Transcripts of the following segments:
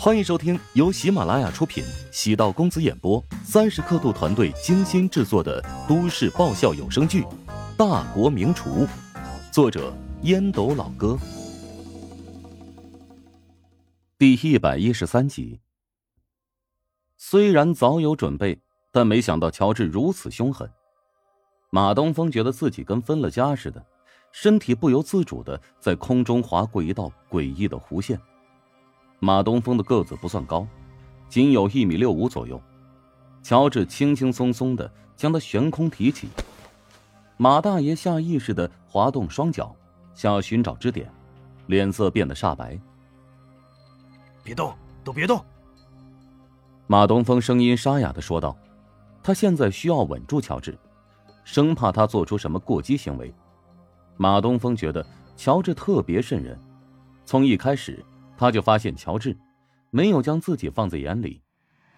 欢迎收听由喜马拉雅出品、喜道公子演播、三十刻度团队精心制作的都市爆笑有声剧《大国名厨》，作者烟斗老哥，第一百一十三集。虽然早有准备，但没想到乔治如此凶狠。马东风觉得自己跟分了家似的，身体不由自主的在空中划过一道诡异的弧线。马东风的个子不算高，仅有一米六五左右。乔治轻轻松松的将他悬空提起。马大爷下意识的滑动双脚，想要寻找支点，脸色变得煞白。别动，都别动！马东风声音沙哑的说道：“他现在需要稳住乔治，生怕他做出什么过激行为。”马东风觉得乔治特别渗人，从一开始。他就发现乔治没有将自己放在眼里，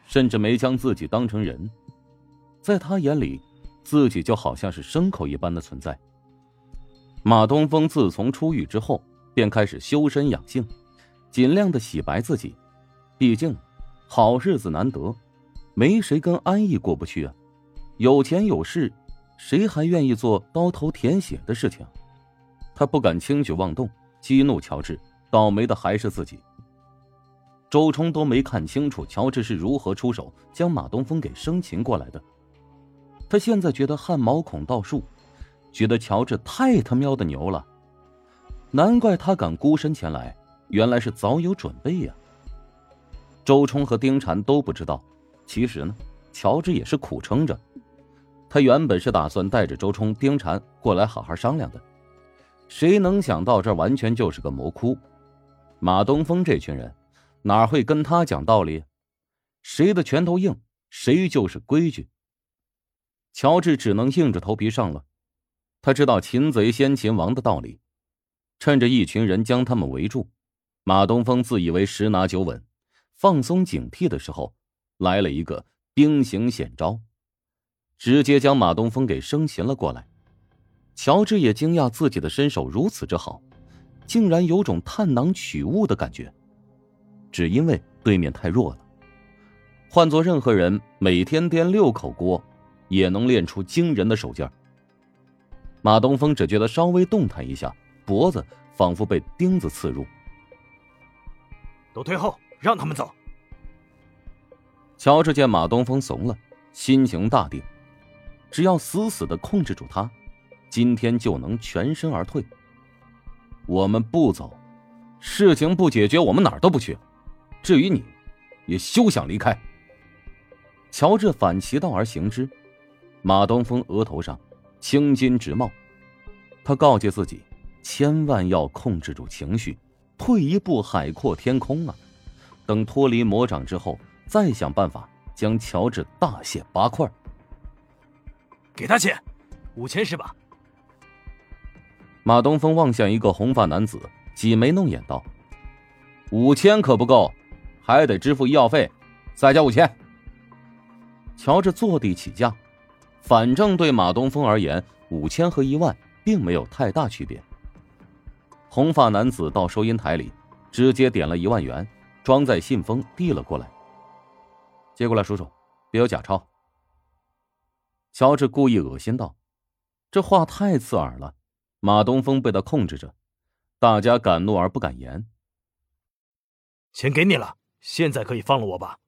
甚至没将自己当成人，在他眼里，自己就好像是牲口一般的存在。马东风自从出狱之后，便开始修身养性，尽量的洗白自己。毕竟，好日子难得，没谁跟安逸过不去啊。有钱有势，谁还愿意做刀头舔血的事情？他不敢轻举妄动，激怒乔治。倒霉的还是自己。周冲都没看清楚乔治是如何出手将马东风给生擒过来的，他现在觉得汗毛孔倒竖，觉得乔治太他喵的牛了，难怪他敢孤身前来，原来是早有准备呀。周冲和丁禅都不知道，其实呢，乔治也是苦撑着，他原本是打算带着周冲、丁禅过来好好商量的，谁能想到这完全就是个魔窟。马东风这群人，哪会跟他讲道理？谁的拳头硬，谁就是规矩。乔治只能硬着头皮上了。他知道擒贼先擒王的道理。趁着一群人将他们围住，马东风自以为十拿九稳，放松警惕的时候，来了一个兵行险招，直接将马东风给生擒了过来。乔治也惊讶自己的身手如此之好。竟然有种探囊取物的感觉，只因为对面太弱了。换做任何人，每天颠六口锅，也能练出惊人的手劲儿。马东风只觉得稍微动弹一下，脖子仿佛被钉子刺入。都退后，让他们走。乔治见马东风怂了，心情大定，只要死死的控制住他，今天就能全身而退。我们不走，事情不解决，我们哪儿都不去。至于你，也休想离开。乔治反其道而行之，马东风额头上青筋直冒，他告诫自己，千万要控制住情绪，退一步海阔天空啊！等脱离魔掌之后，再想办法将乔治大卸八块。给他钱，五千是吧？马东风望向一个红发男子，挤眉弄眼道：“五千可不够，还得支付医药费，再加五千。”乔治坐地起价，反正对马东风而言，五千和一万并没有太大区别。红发男子到收银台里，直接点了一万元，装在信封递了过来。接过来数数，别有假钞。乔治故意恶心道：“这话太刺耳了。”马东风被他控制着，大家敢怒而不敢言。钱给你了，现在可以放了我吧。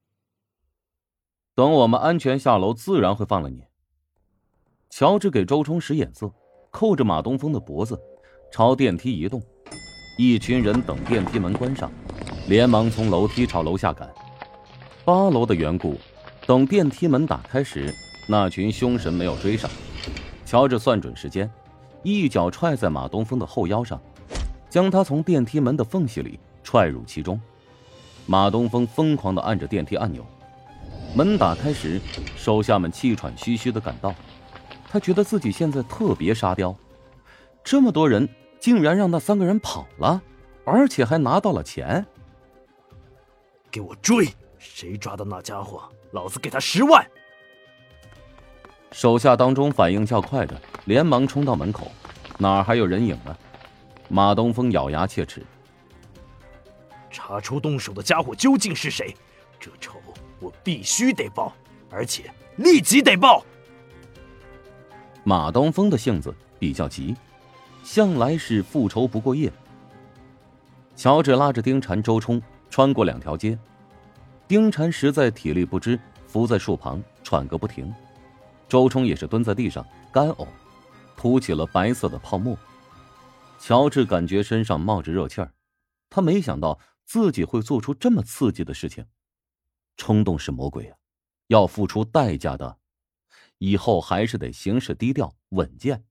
等我们安全下楼，自然会放了你。乔治给周冲使眼色，扣着马东风的脖子，朝电梯移动。一群人等电梯门关上，连忙从楼梯朝楼下赶。八楼的缘故，等电梯门打开时，那群凶神没有追上。乔治算准时间。一脚踹在马东风的后腰上，将他从电梯门的缝隙里踹入其中。马东风疯狂的按着电梯按钮，门打开时，手下们气喘吁吁的赶到。他觉得自己现在特别沙雕，这么多人竟然让那三个人跑了，而且还拿到了钱。给我追！谁抓到那家伙，老子给他十万！手下当中反应较快的，连忙冲到门口，哪还有人影呢？马东风咬牙切齿：“查出动手的家伙究竟是谁？这仇我必须得报，而且立即得报。马东风的性子比较急，向来是复仇不过夜。乔治拉着丁禅、周冲穿过两条街，丁禅实在体力不支，伏在树旁喘个不停。周冲也是蹲在地上干呕，吐起了白色的泡沫。乔治感觉身上冒着热气儿，他没想到自己会做出这么刺激的事情。冲动是魔鬼啊，要付出代价的。以后还是得行事低调稳健。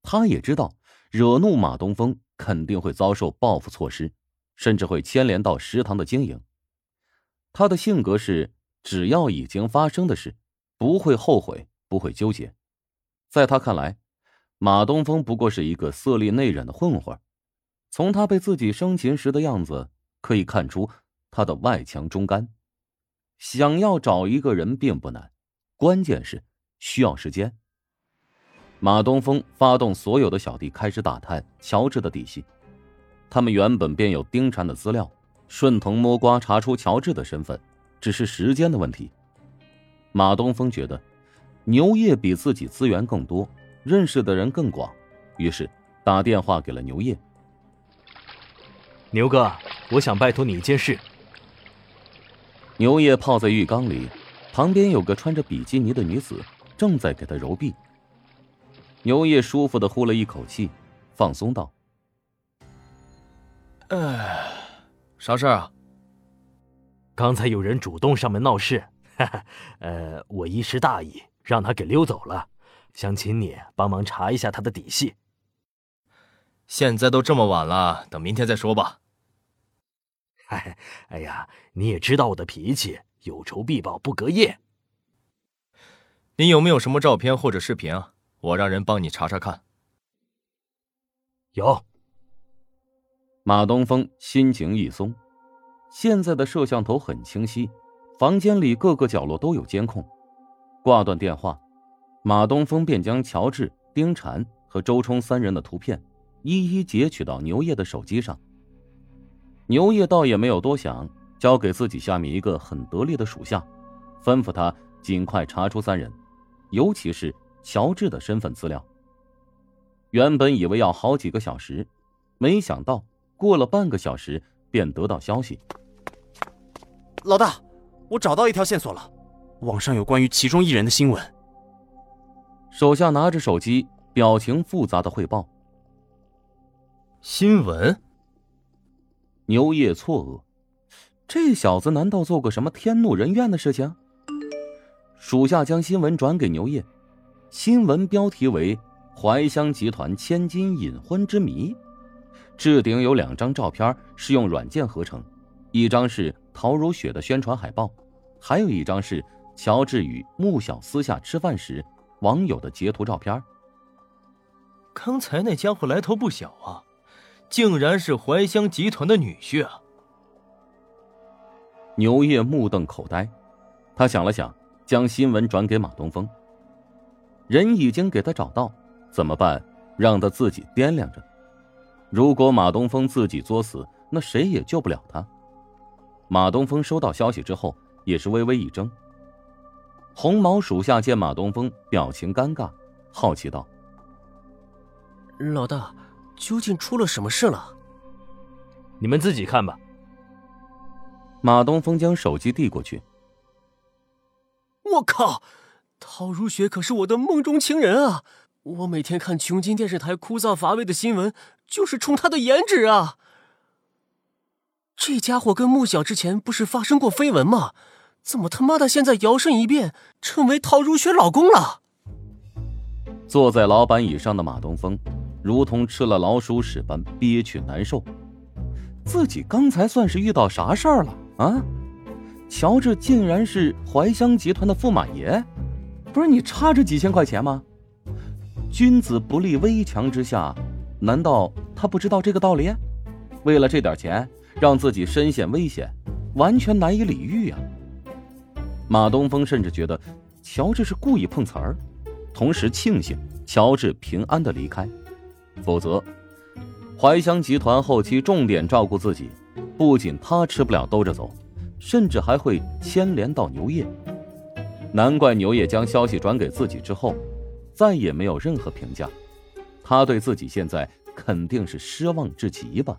他也知道，惹怒马东风肯定会遭受报复措施，甚至会牵连到食堂的经营。他的性格是，只要已经发生的事，不会后悔，不会纠结。在他看来，马东风不过是一个色厉内荏的混混。从他被自己生擒时的样子可以看出，他的外强中干。想要找一个人并不难，关键是。需要时间。马东风发动所有的小弟开始打探乔治的底细。他们原本便有丁禅的资料，顺藤摸瓜查出乔治的身份，只是时间的问题。马东风觉得牛业比自己资源更多，认识的人更广，于是打电话给了牛业。牛哥，我想拜托你一件事。牛业泡在浴缸里，旁边有个穿着比基尼的女子。正在给他揉臂，牛业舒服的呼了一口气，放松道：“哎，啥事儿啊？刚才有人主动上门闹事，呃，我一时大意，让他给溜走了，想请你帮忙查一下他的底细。现在都这么晚了，等明天再说吧。嗨，哎呀，你也知道我的脾气，有仇必报，不隔夜。”你有没有什么照片或者视频啊？我让人帮你查查看。有。马东风心情一松，现在的摄像头很清晰，房间里各个角落都有监控。挂断电话，马东风便将乔治、丁婵和周冲三人的图片一一截取到牛业的手机上。牛业倒也没有多想，交给自己下面一个很得力的属下，吩咐他尽快查出三人。尤其是乔治的身份资料。原本以为要好几个小时，没想到过了半个小时便得到消息。老大，我找到一条线索了，网上有关于其中一人的新闻。手下拿着手机，表情复杂的汇报。新闻？牛业错愕，这小子难道做过什么天怒人怨的事情？属下将新闻转给牛业，新闻标题为“怀乡集团千金隐婚之谜”，置顶有两张照片，是用软件合成，一张是陶如雪的宣传海报，还有一张是乔治与穆小私下吃饭时网友的截图照片。刚才那家伙来头不小啊，竟然是怀香集团的女婿啊！牛业目瞪口呆，他想了想。将新闻转给马东风。人已经给他找到，怎么办？让他自己掂量着。如果马东风自己作死，那谁也救不了他。马东风收到消息之后，也是微微一怔。红毛属下见马东风表情尴尬，好奇道：“老大，究竟出了什么事了？你们自己看吧。”马东风将手机递过去。我靠，陶如雪可是我的梦中情人啊！我每天看琼金电视台枯燥乏味的新闻，就是冲她的颜值啊！这家伙跟穆小之前不是发生过绯闻吗？怎么他妈的现在摇身一变成为陶如雪老公了？坐在老板椅上的马东风，如同吃了老鼠屎般憋屈难受。自己刚才算是遇到啥事儿了啊？乔治竟然是怀香集团的驸马爷，不是你差这几千块钱吗？君子不立危墙之下，难道他不知道这个道理？为了这点钱，让自己身陷危险，完全难以理喻啊！马东风甚至觉得乔治是故意碰瓷儿，同时庆幸乔治平安的离开，否则怀香集团后期重点照顾自己，不仅他吃不了兜着走，甚至还会牵连到牛业。难怪牛业将消息转给自己之后，再也没有任何评价。他对自己现在肯定是失望至极吧。